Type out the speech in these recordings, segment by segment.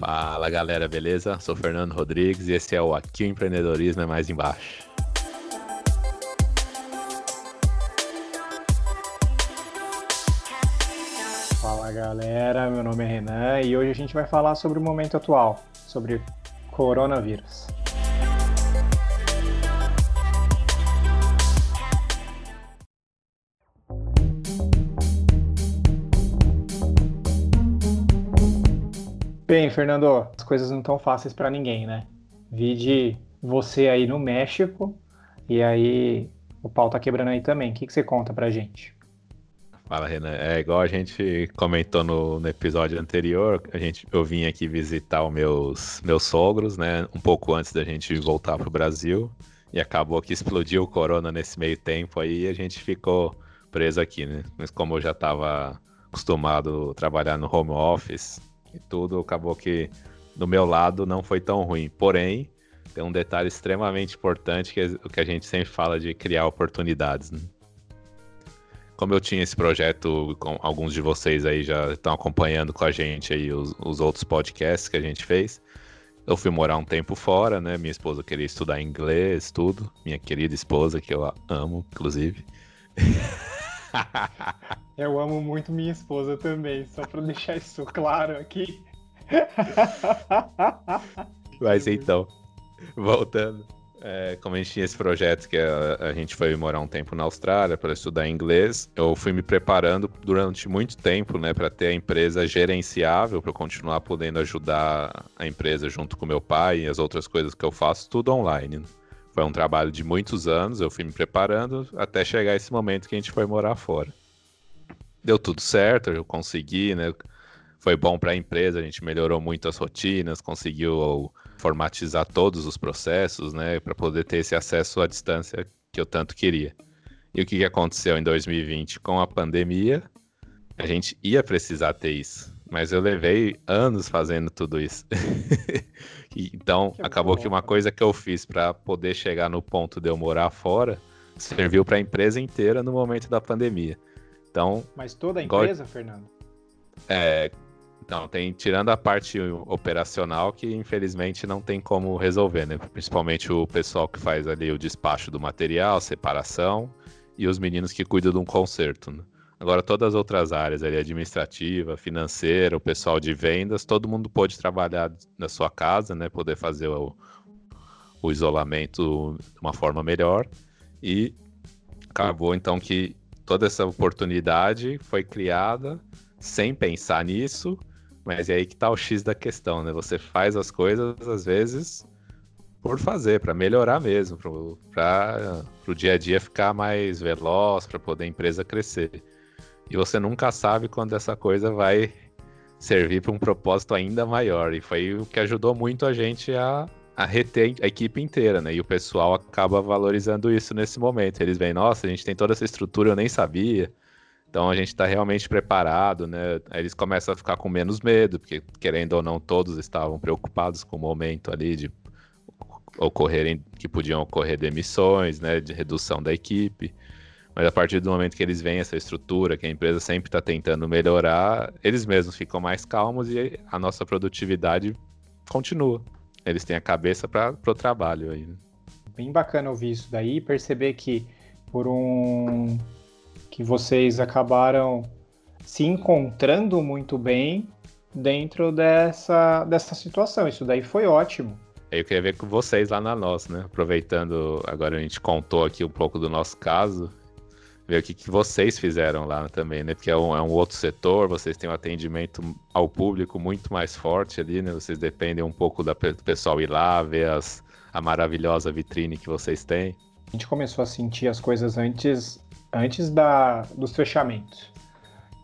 Fala galera, beleza? Sou Fernando Rodrigues e esse é o Aqui o Empreendedorismo é Mais Embaixo. Fala galera, meu nome é Renan e hoje a gente vai falar sobre o momento atual, sobre coronavírus. Bem, Fernando, as coisas não estão fáceis para ninguém, né? Vi de você aí no México e aí o pau tá quebrando aí também. O que, que você conta pra gente? Fala, Renan. É igual a gente comentou no, no, episódio anterior, a gente, eu vim aqui visitar os meus, meus sogros, né? Um pouco antes da gente voltar pro Brasil. E acabou que explodiu o corona nesse meio tempo aí e a gente ficou preso aqui, né? Mas como eu já estava acostumado a trabalhar no home office, e tudo, acabou que do meu lado não foi tão ruim. Porém, tem um detalhe extremamente importante que é o que a gente sempre fala de criar oportunidades. Né? Como eu tinha esse projeto, com alguns de vocês aí já estão acompanhando com a gente aí os, os outros podcasts que a gente fez. Eu fui morar um tempo fora, né? Minha esposa queria estudar inglês, tudo. Minha querida esposa, que eu amo, inclusive. Eu amo muito minha esposa também, só para deixar isso claro aqui. Mas então, voltando. É, como a gente tinha esse projeto que a, a gente foi morar um tempo na Austrália para estudar inglês, eu fui me preparando durante muito tempo, né, para ter a empresa gerenciável, para continuar podendo ajudar a empresa junto com meu pai e as outras coisas que eu faço, tudo online. Foi um trabalho de muitos anos, eu fui me preparando até chegar esse momento que a gente foi morar fora. Deu tudo certo, eu consegui, né? Foi bom para a empresa, a gente melhorou muito as rotinas, conseguiu formatizar todos os processos, né, para poder ter esse acesso à distância que eu tanto queria. E o que aconteceu em 2020 com a pandemia? A gente ia precisar ter isso, mas eu levei anos fazendo tudo isso. então, que acabou bom. que uma coisa que eu fiz para poder chegar no ponto de eu morar fora serviu para a empresa inteira no momento da pandemia. Então, Mas toda a empresa, igual... Fernando? É, então, tem, tirando a parte operacional, que infelizmente não tem como resolver, né? Principalmente o pessoal que faz ali o despacho do material, separação, e os meninos que cuidam de um conserto. Né? Agora, todas as outras áreas ali, administrativa, financeira, o pessoal de vendas, todo mundo pôde trabalhar na sua casa, né? Poder fazer o, o isolamento de uma forma melhor. E acabou, então, que toda essa oportunidade foi criada sem pensar nisso, mas é aí que tá o X da questão, né? Você faz as coisas, às vezes, por fazer, para melhorar mesmo, para o dia a dia ficar mais veloz, para poder a empresa crescer. E você nunca sabe quando essa coisa vai servir para um propósito ainda maior. E foi o que ajudou muito a gente a a reter a equipe inteira, né? E o pessoal acaba valorizando isso nesse momento. Eles veem, nossa, a gente tem toda essa estrutura, eu nem sabia. Então a gente está realmente preparado, né? Aí eles começam a ficar com menos medo, porque querendo ou não, todos estavam preocupados com o momento ali de ocorrerem, que podiam ocorrer demissões, né? De redução da equipe. Mas a partir do momento que eles veem essa estrutura, que a empresa sempre está tentando melhorar, eles mesmos ficam mais calmos e a nossa produtividade continua eles têm a cabeça para o trabalho aí. Né? Bem bacana ouvir isso daí e perceber que por um que vocês acabaram se encontrando muito bem dentro dessa, dessa situação. Isso daí foi ótimo. Eu queria ver com vocês lá na nossa, né? Aproveitando, agora a gente contou aqui um pouco do nosso caso ver o que, que vocês fizeram lá também, né? Porque é um, é um, outro setor, vocês têm um atendimento ao público muito mais forte ali, né? Vocês dependem um pouco da, do pessoal ir lá, ver as, a maravilhosa vitrine que vocês têm. A gente começou a sentir as coisas antes, antes da, dos fechamentos.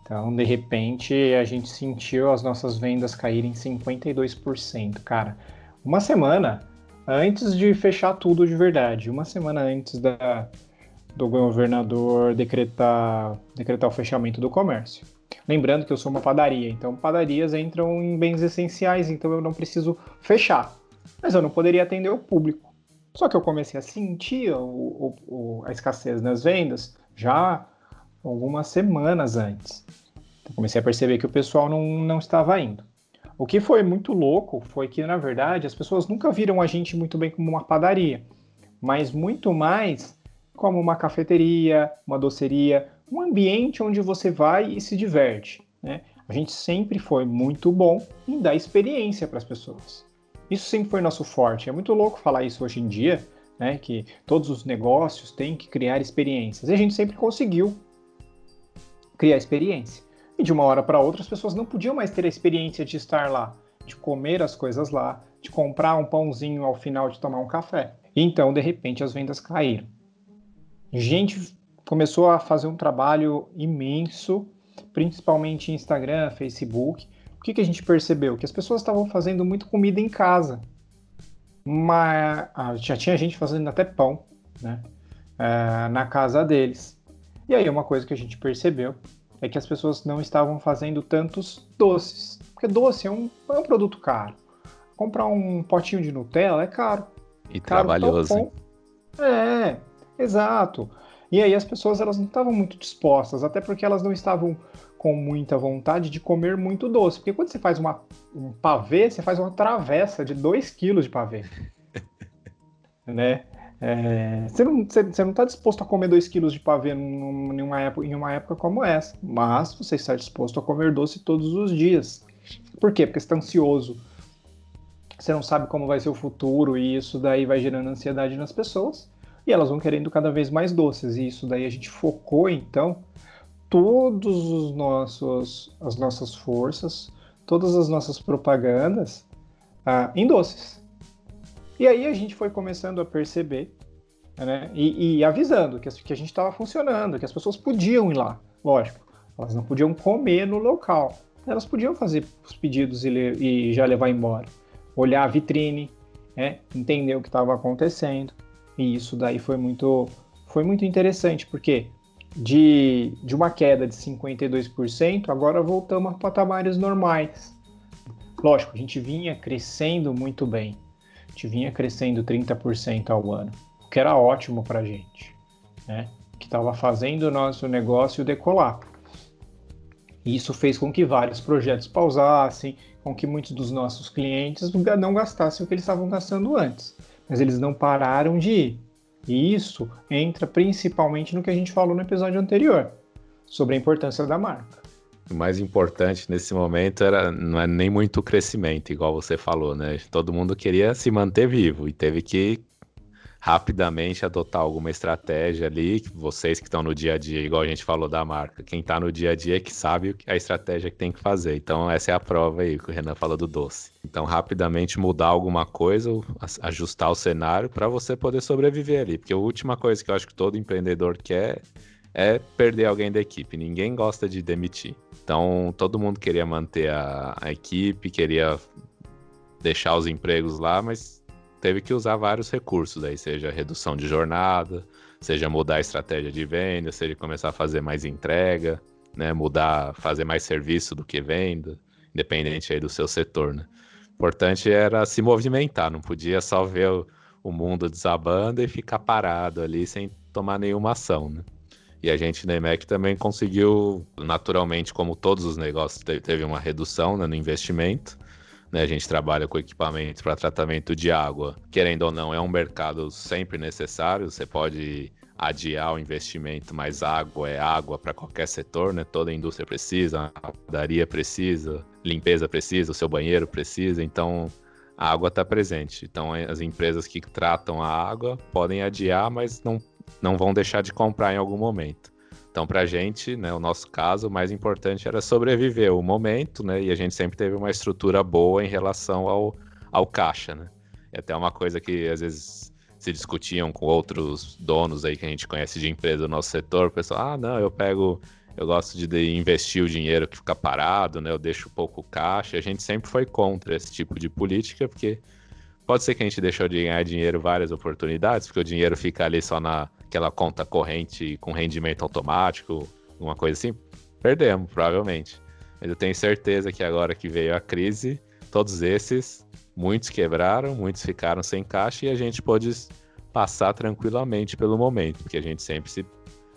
Então, de repente, a gente sentiu as nossas vendas caírem 52%. Cara, uma semana antes de fechar tudo de verdade, uma semana antes da, do governador decretar, decretar o fechamento do comércio. Lembrando que eu sou uma padaria, então padarias entram em bens essenciais, então eu não preciso fechar. Mas eu não poderia atender o público. Só que eu comecei a sentir o, o, a escassez nas vendas já algumas semanas antes. Então comecei a perceber que o pessoal não, não estava indo. O que foi muito louco foi que, na verdade, as pessoas nunca viram a gente muito bem como uma padaria, mas muito mais como uma cafeteria, uma doceria, um ambiente onde você vai e se diverte. Né? A gente sempre foi muito bom em dar experiência para as pessoas. Isso sempre foi nosso forte. É muito louco falar isso hoje em dia, né? Que todos os negócios têm que criar experiências. E a gente sempre conseguiu criar experiência. E de uma hora para outra as pessoas não podiam mais ter a experiência de estar lá, de comer as coisas lá, de comprar um pãozinho ao final de tomar um café. Então, de repente, as vendas caíram. Gente começou a fazer um trabalho imenso, principalmente em Instagram, Facebook. O que, que a gente percebeu? Que as pessoas estavam fazendo muito comida em casa. Mas ah, já tinha gente fazendo até pão, né? É, na casa deles. E aí uma coisa que a gente percebeu é que as pessoas não estavam fazendo tantos doces. Porque doce é um, é um produto caro. Comprar um potinho de Nutella é caro. E caro trabalhoso. É, exato. E aí as pessoas elas não estavam muito dispostas, até porque elas não estavam com muita vontade de comer muito doce. Porque quando você faz uma, um pavê, você faz uma travessa de 2 quilos de pavê. né? É, você não está disposto a comer 2 quilos de pavê em uma, época, em uma época como essa, mas você está disposto a comer doce todos os dias. Por quê? Porque você está ansioso. Você não sabe como vai ser o futuro e isso daí vai gerando ansiedade nas pessoas e elas vão querendo cada vez mais doces. E isso daí a gente focou então todos os nossos as nossas forças, todas as nossas propagandas ah, em doces. E aí a gente foi começando a perceber né, e, e avisando que, que a gente estava funcionando, que as pessoas podiam ir lá, lógico. Elas não podiam comer no local, elas podiam fazer os pedidos e, e já levar embora. Olhar a vitrine, né, entender o que estava acontecendo. E isso daí foi muito, foi muito interessante, porque de, de uma queda de 52%, agora voltamos a patamares normais. Lógico, a gente vinha crescendo muito bem gente vinha crescendo 30% ao ano, o que era ótimo para a gente, né? que estava fazendo o nosso negócio decolar. E isso fez com que vários projetos pausassem, com que muitos dos nossos clientes não gastassem o que eles estavam gastando antes. Mas eles não pararam de ir. E isso entra principalmente no que a gente falou no episódio anterior, sobre a importância da marca. O mais importante nesse momento era não é nem muito crescimento, igual você falou, né? Todo mundo queria se manter vivo e teve que rapidamente adotar alguma estratégia ali. Vocês que estão no dia a dia, igual a gente falou da marca, quem está no dia a dia é que sabe a estratégia que tem que fazer. Então, essa é a prova aí que o Renan falou do doce. Então, rapidamente mudar alguma coisa, ajustar o cenário para você poder sobreviver ali. Porque a última coisa que eu acho que todo empreendedor quer é perder alguém da equipe. Ninguém gosta de demitir. Então, todo mundo queria manter a, a equipe, queria deixar os empregos lá, mas teve que usar vários recursos aí, seja redução de jornada, seja mudar a estratégia de venda, seja começar a fazer mais entrega, né, mudar, fazer mais serviço do que venda, independente aí do seu setor, né? Importante era se movimentar, não podia só ver o, o mundo desabando e ficar parado ali sem tomar nenhuma ação, né? E a gente na EMEC também conseguiu, naturalmente, como todos os negócios, teve uma redução né, no investimento. Né? A gente trabalha com equipamento para tratamento de água. Querendo ou não, é um mercado sempre necessário. Você pode adiar o investimento, mas água é água para qualquer setor, né? Toda a indústria precisa, a padaria precisa, limpeza precisa, o seu banheiro precisa, então a água está presente. Então as empresas que tratam a água podem adiar, mas não não vão deixar de comprar em algum momento. Então, para a gente, né, o nosso caso, o mais importante era sobreviver o momento, né? E a gente sempre teve uma estrutura boa em relação ao, ao caixa, né? E até uma coisa que às vezes se discutiam com outros donos aí que a gente conhece de empresa do nosso setor, o pessoal, ah, não, eu pego, eu gosto de investir o dinheiro que fica parado, né? Eu deixo pouco caixa. A gente sempre foi contra esse tipo de política, porque pode ser que a gente deixou de ganhar dinheiro várias oportunidades, porque o dinheiro fica ali só na aquela conta corrente com rendimento automático, uma coisa assim, perdemos, provavelmente. Mas eu tenho certeza que agora que veio a crise, todos esses, muitos quebraram, muitos ficaram sem caixa e a gente pôde passar tranquilamente pelo momento, porque a gente sempre se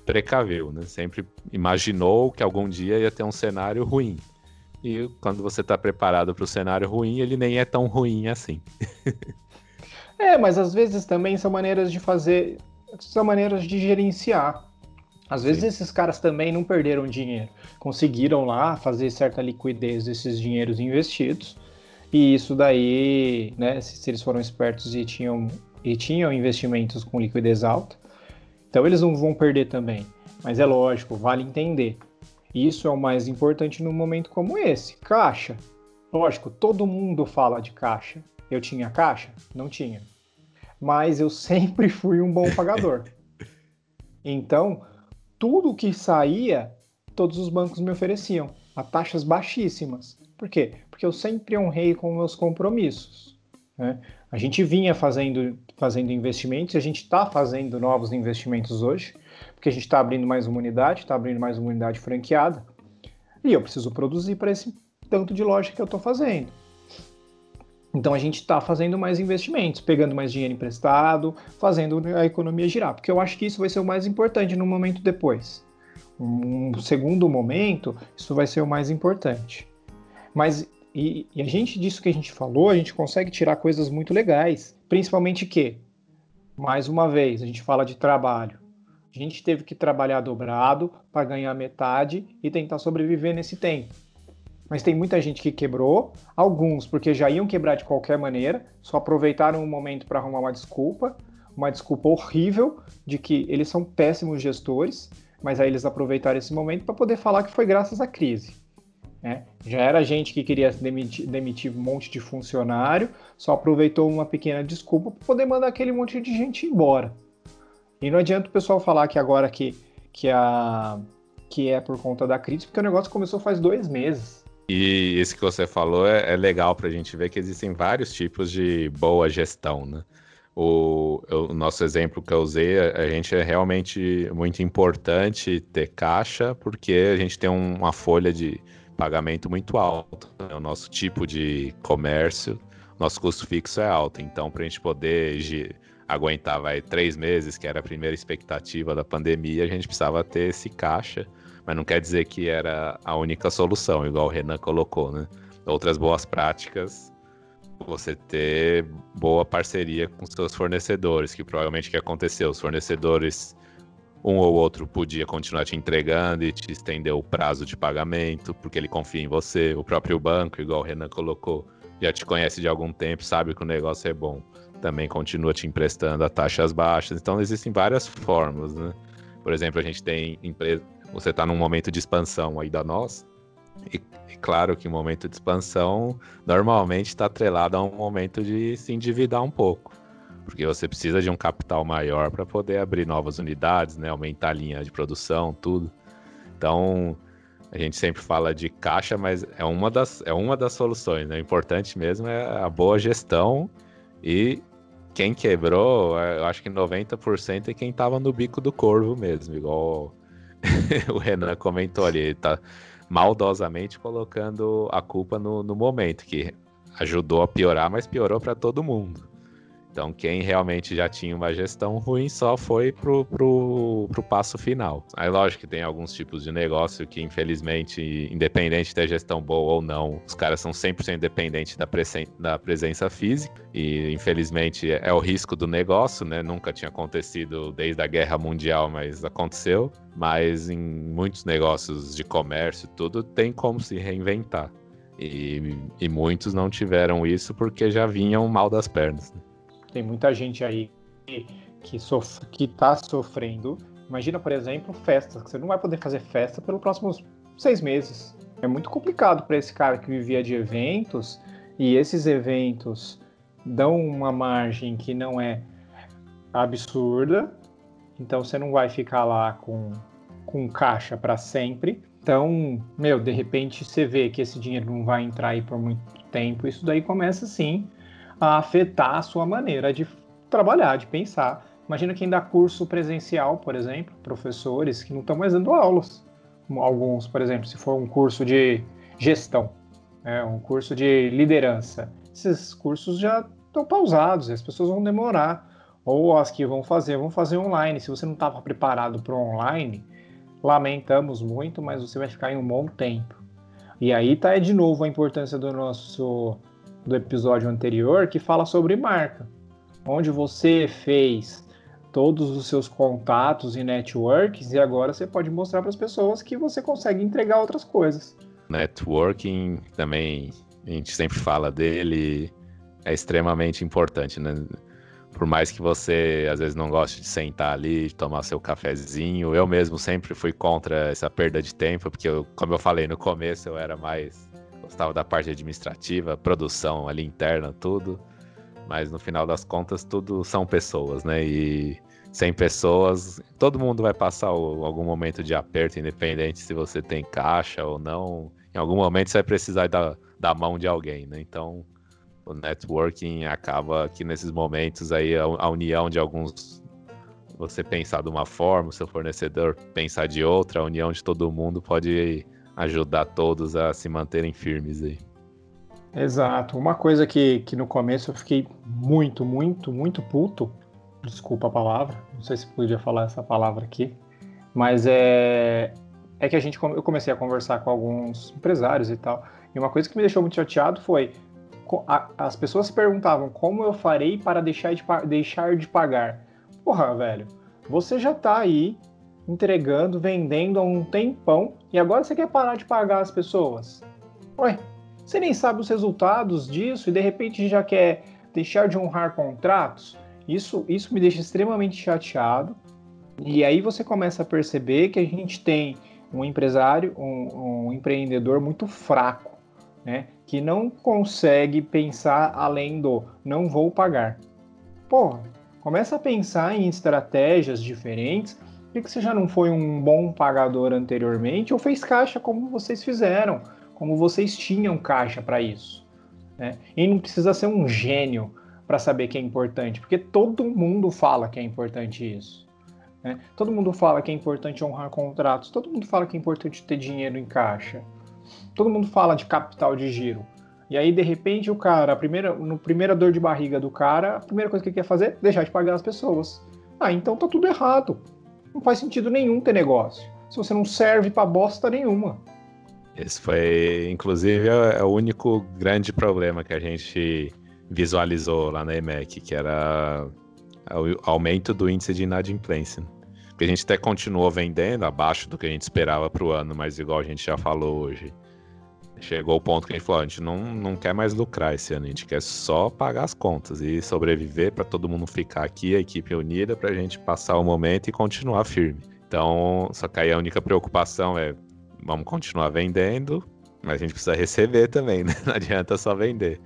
precaveu, né? Sempre imaginou que algum dia ia ter um cenário ruim. E quando você está preparado para o cenário ruim, ele nem é tão ruim assim. é, mas às vezes também são maneiras de fazer, são maneiras de gerenciar. Às vezes Sim. esses caras também não perderam dinheiro, conseguiram lá fazer certa liquidez desses dinheiros investidos. E isso daí, né, se, se eles foram espertos e tinham, e tinham investimentos com liquidez alta, então eles não vão perder também. Mas é lógico, vale entender. Isso é o mais importante num momento como esse. Caixa. Lógico, todo mundo fala de caixa. Eu tinha caixa? Não tinha. Mas eu sempre fui um bom pagador. Então, tudo que saía, todos os bancos me ofereciam a taxas baixíssimas. Por quê? Porque eu sempre honrei com meus compromissos. Né? A gente vinha fazendo, fazendo investimentos, a gente está fazendo novos investimentos hoje porque a gente está abrindo mais uma unidade, está abrindo mais uma unidade franqueada, e eu preciso produzir para esse tanto de loja que eu estou fazendo. Então a gente está fazendo mais investimentos, pegando mais dinheiro emprestado, fazendo a economia girar, porque eu acho que isso vai ser o mais importante no momento depois. Um segundo momento, isso vai ser o mais importante. Mas e, e a gente disso que a gente falou, a gente consegue tirar coisas muito legais, principalmente que, mais uma vez, a gente fala de trabalho. A gente teve que trabalhar dobrado para ganhar metade e tentar sobreviver nesse tempo. Mas tem muita gente que quebrou, alguns porque já iam quebrar de qualquer maneira, só aproveitaram o momento para arrumar uma desculpa, uma desculpa horrível de que eles são péssimos gestores, mas aí eles aproveitaram esse momento para poder falar que foi graças à crise. Né? Já era gente que queria demitir, demitir um monte de funcionário, só aproveitou uma pequena desculpa para poder mandar aquele monte de gente embora. E não adianta o pessoal falar que agora que, que, a, que é por conta da crise, porque o negócio começou faz dois meses. E isso que você falou é, é legal para a gente ver que existem vários tipos de boa gestão, né? O, o, nosso exemplo que eu usei, a, gente é realmente muito importante ter caixa, porque a gente tem um, uma folha de pagamento muito alta. Né? O nosso tipo de comércio, nosso custo fixo é alto. Então, para a gente poder aguentar vai, três meses, que era a primeira expectativa da pandemia, a gente precisava ter esse caixa, mas não quer dizer que era a única solução, igual o Renan colocou, né? Outras boas práticas, você ter boa parceria com seus fornecedores, que provavelmente que aconteceu, os fornecedores um ou outro podia continuar te entregando e te estender o prazo de pagamento, porque ele confia em você. O próprio banco, igual o Renan colocou, já te conhece de algum tempo, sabe que o negócio é bom também continua te emprestando a taxas baixas. Então existem várias formas, né? Por exemplo, a gente tem empresa, você está num momento de expansão aí da nós, e, e claro que o momento de expansão normalmente está atrelado a um momento de se endividar um pouco, porque você precisa de um capital maior para poder abrir novas unidades, né? Aumentar a linha de produção, tudo. Então a gente sempre fala de caixa, mas é uma das, é uma das soluções. Né? O importante mesmo é a boa gestão e quem quebrou, eu acho que 90% é quem tava no bico do corvo mesmo, igual o Renan comentou ali, ele tá maldosamente colocando a culpa no, no momento, que ajudou a piorar, mas piorou para todo mundo. Então, quem realmente já tinha uma gestão ruim só foi pro, pro, pro passo final. Aí, lógico que tem alguns tipos de negócio que, infelizmente, independente de ter gestão boa ou não, os caras são 100% dependentes da, presen da presença física. E, infelizmente, é o risco do negócio, né? Nunca tinha acontecido desde a Guerra Mundial, mas aconteceu. Mas em muitos negócios de comércio, tudo tem como se reinventar. E, e muitos não tiveram isso porque já vinham mal das pernas. Né? Tem muita gente aí que, que, sof que tá sofrendo. Imagina, por exemplo, festas. Você não vai poder fazer festa pelos próximos seis meses. É muito complicado para esse cara que vivia de eventos e esses eventos dão uma margem que não é absurda. Então você não vai ficar lá com, com caixa para sempre. Então, meu, de repente você vê que esse dinheiro não vai entrar aí por muito tempo. Isso daí começa sim a afetar a sua maneira de trabalhar, de pensar. Imagina quem dá curso presencial, por exemplo, professores que não estão mais dando aulas. Alguns, por exemplo, se for um curso de gestão, é, um curso de liderança, esses cursos já estão pausados, as pessoas vão demorar. Ou as que vão fazer, vão fazer online. Se você não estava preparado para online, lamentamos muito, mas você vai ficar em um bom tempo. E aí tá de novo a importância do nosso do episódio anterior que fala sobre marca, onde você fez todos os seus contatos e networks e agora você pode mostrar para as pessoas que você consegue entregar outras coisas. Networking também a gente sempre fala dele, é extremamente importante, né? Por mais que você às vezes não goste de sentar ali, tomar seu cafezinho, eu mesmo sempre fui contra essa perda de tempo, porque eu, como eu falei no começo, eu era mais gostava da parte administrativa, produção ali interna, tudo. Mas no final das contas, tudo são pessoas, né? E sem pessoas, todo mundo vai passar algum momento de aperto, independente se você tem caixa ou não. Em algum momento você vai precisar da, da mão de alguém, né? Então, o networking acaba que nesses momentos aí a, a união de alguns você pensar de uma forma, o seu fornecedor pensar de outra, a união de todo mundo pode ajudar todos a se manterem firmes aí. Exato. Uma coisa que, que no começo eu fiquei muito, muito, muito puto. Desculpa a palavra, não sei se podia falar essa palavra aqui, mas é, é que a gente eu comecei a conversar com alguns empresários e tal. E uma coisa que me deixou muito chateado foi as pessoas se perguntavam como eu farei para deixar de, deixar de pagar. Porra, velho, você já tá aí entregando, vendendo há um tempão e agora você quer parar de pagar as pessoas? Ué, você nem sabe os resultados disso e de repente já quer deixar de honrar contratos? Isso, isso me deixa extremamente chateado. E aí você começa a perceber que a gente tem um empresário, um, um empreendedor muito fraco, né? Que não consegue pensar além do não vou pagar. Porra, começa a pensar em estratégias diferentes que você já não foi um bom pagador anteriormente ou fez caixa como vocês fizeram, como vocês tinham caixa para isso? Né? E não precisa ser um gênio para saber que é importante, porque todo mundo fala que é importante isso. Né? Todo mundo fala que é importante honrar contratos, todo mundo fala que é importante ter dinheiro em caixa, todo mundo fala de capital de giro. E aí, de repente, o cara, a primeira, no primeira dor de barriga do cara, a primeira coisa que ele quer fazer é deixar de pagar as pessoas. Ah, então tá tudo errado. Não faz sentido nenhum ter negócio. Se você não serve para bosta nenhuma. Esse foi, inclusive, é, é o único grande problema que a gente visualizou lá na EMEC, que era o aumento do índice de inadimplência. Porque a gente até continuou vendendo abaixo do que a gente esperava para o ano, mas igual a gente já falou hoje, chegou o ponto que a gente falou, a gente não, não quer mais lucrar esse ano, a gente quer só pagar as contas e sobreviver para todo mundo ficar aqui, a equipe unida, para a gente passar o momento e continuar firme. Então, só que aí a única preocupação é, vamos continuar vendendo, mas a gente precisa receber também, né? Não adianta só vender.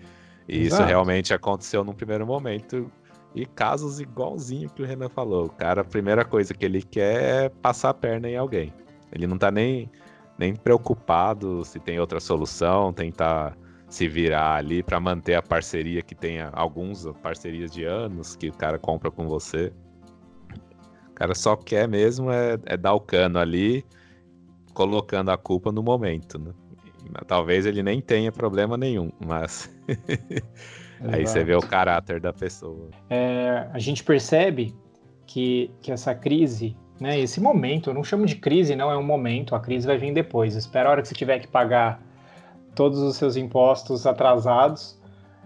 E Exato. isso realmente aconteceu num primeiro momento. E casos igualzinho que o Renan falou. O cara, a primeira coisa que ele quer é passar a perna em alguém. Ele não tá nem nem preocupado se tem outra solução, tentar se virar ali para manter a parceria que tenha alguns parcerias de anos que o cara compra com você. O cara só quer mesmo é, é dar o cano ali, colocando a culpa no momento, né? Talvez ele nem tenha problema nenhum, mas aí você vê o caráter da pessoa. É, a gente percebe que, que essa crise né? Esse momento, eu não chamo de crise, não é um momento, a crise vai vir depois. Espera a hora que você tiver que pagar todos os seus impostos atrasados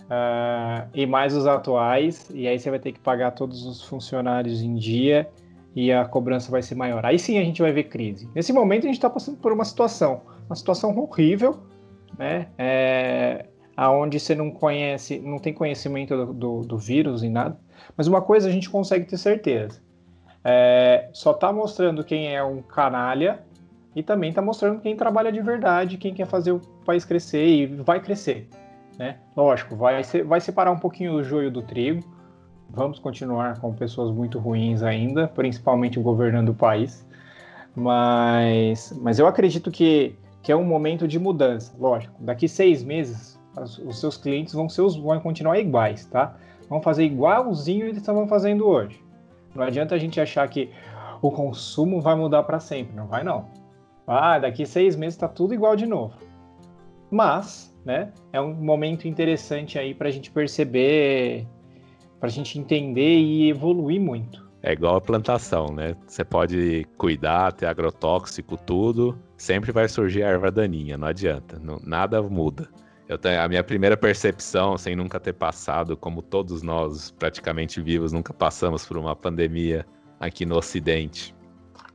uh, e mais os atuais, e aí você vai ter que pagar todos os funcionários em dia e a cobrança vai ser maior. Aí sim a gente vai ver crise. Nesse momento a gente está passando por uma situação, uma situação horrível, né? É, aonde você não conhece, não tem conhecimento do, do, do vírus e nada. Mas uma coisa a gente consegue ter certeza é, só está mostrando quem é um canalha e também está mostrando quem trabalha de verdade, quem quer fazer o país crescer e vai crescer. Né? Lógico, vai, vai separar um pouquinho o joio do trigo. Vamos continuar com pessoas muito ruins ainda, principalmente governando o país. Mas, mas eu acredito que, que é um momento de mudança. Lógico, daqui seis meses os, seus clientes vão, ser vão continuar iguais, tá? Vão fazer igualzinho eles estavam fazendo hoje. Não adianta a gente achar que o consumo vai mudar para sempre. Não vai, não. Ah, daqui seis meses está tudo igual de novo. Mas, né, é um momento interessante aí para a gente perceber, para a gente entender e evoluir muito. É igual a plantação, né? Você pode cuidar, ter agrotóxico, tudo, sempre vai surgir a erva daninha, não adianta, não, nada muda. Eu tenho, a minha primeira percepção, sem nunca ter passado, como todos nós praticamente vivos, nunca passamos por uma pandemia aqui no Ocidente.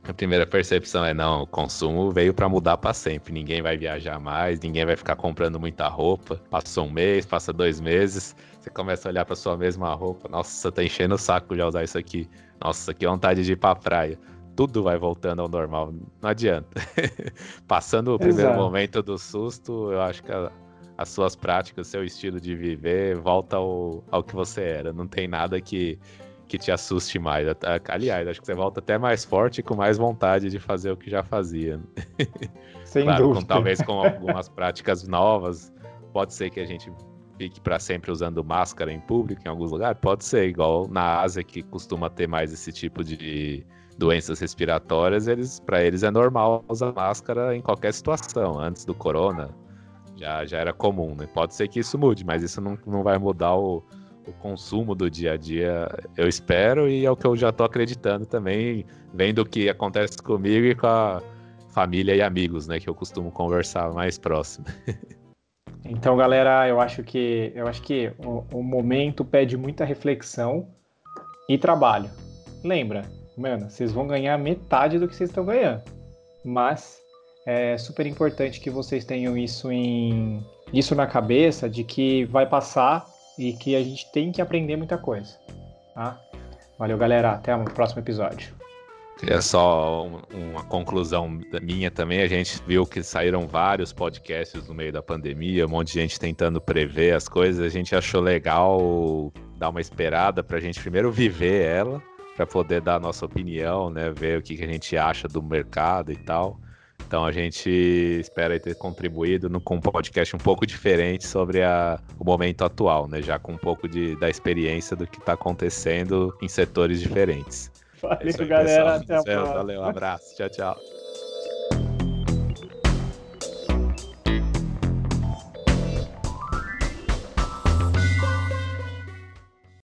A primeira percepção é não, o consumo veio para mudar para sempre. Ninguém vai viajar mais, ninguém vai ficar comprando muita roupa. Passou um mês, passa dois meses, você começa a olhar para sua mesma roupa. Nossa, tá enchendo o saco de usar isso aqui. Nossa, que vontade de ir pra praia. Tudo vai voltando ao normal. Não adianta. Passando o primeiro Exato. momento do susto, eu acho que a, as suas práticas, seu estilo de viver volta ao, ao que você era. Não tem nada que, que te assuste mais. Aliás, acho que você volta até mais forte e com mais vontade de fazer o que já fazia. Sem claro, dúvida. Com, talvez com algumas práticas novas. Pode ser que a gente fique para sempre usando máscara em público em alguns lugares? Pode ser, igual na Ásia, que costuma ter mais esse tipo de doenças respiratórias, eles para eles é normal usar máscara em qualquer situação. Antes do corona, já, já era comum, né? Pode ser que isso mude, mas isso não, não vai mudar o, o consumo do dia a dia, eu espero, e é o que eu já tô acreditando também, vendo o que acontece comigo e com a família e amigos, né? Que eu costumo conversar mais próximo. Então, galera, eu acho que eu acho que o, o momento pede muita reflexão e trabalho. Lembra, mano, vocês vão ganhar metade do que vocês estão ganhando. Mas é super importante que vocês tenham isso em isso na cabeça de que vai passar e que a gente tem que aprender muita coisa. Tá? Valeu, galera. Até o próximo episódio. É só uma conclusão minha também. A gente viu que saíram vários podcasts no meio da pandemia, um monte de gente tentando prever as coisas. A gente achou legal dar uma esperada para a gente primeiro viver ela, para poder dar a nossa opinião, né? Ver o que, que a gente acha do mercado e tal. Então a gente espera ter contribuído no, com um podcast um pouco diferente sobre a, o momento atual, né? Já com um pouco de, da experiência do que está acontecendo em setores diferentes. Valeu, é galera. Até a próxima. Valeu, um abraço. Tchau, tchau.